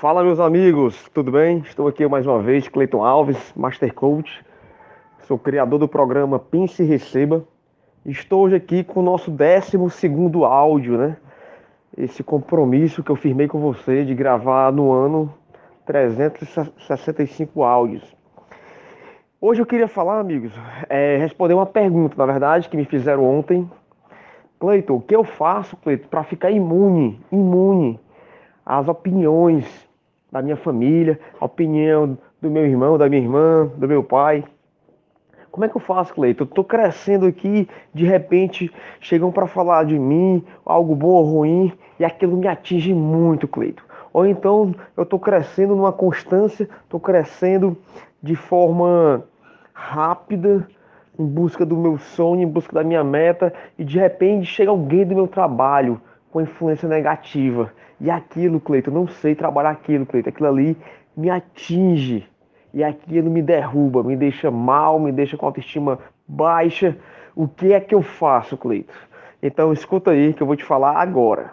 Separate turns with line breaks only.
Fala meus amigos, tudo bem? Estou aqui mais uma vez, Cleiton Alves, Master Coach. Sou criador do programa Pense e Receba. Estou hoje aqui com o nosso 12 áudio, né? Esse compromisso que eu firmei com você de gravar no ano 365 áudios. Hoje eu queria falar, amigos, é, responder uma pergunta, na verdade, que me fizeram ontem. Cleiton, o que eu faço, Cleiton, para ficar imune, imune às opiniões da minha família, a opinião do meu irmão, da minha irmã, do meu pai. Como é que eu faço, Cleiton? Eu crescendo aqui, de repente chegam para falar de mim, algo bom ou ruim, e aquilo me atinge muito, Cleiton. Ou então eu tô crescendo numa constância, tô crescendo de forma rápida, em busca do meu sonho, em busca da minha meta, e de repente chega alguém do meu trabalho com influência negativa e aquilo, Cleiton, eu não sei trabalhar aquilo, Cleiton. Aquilo ali me atinge. E aquilo me derruba, me deixa mal, me deixa com autoestima baixa. O que é que eu faço, Cleiton? Então escuta aí que eu vou te falar agora.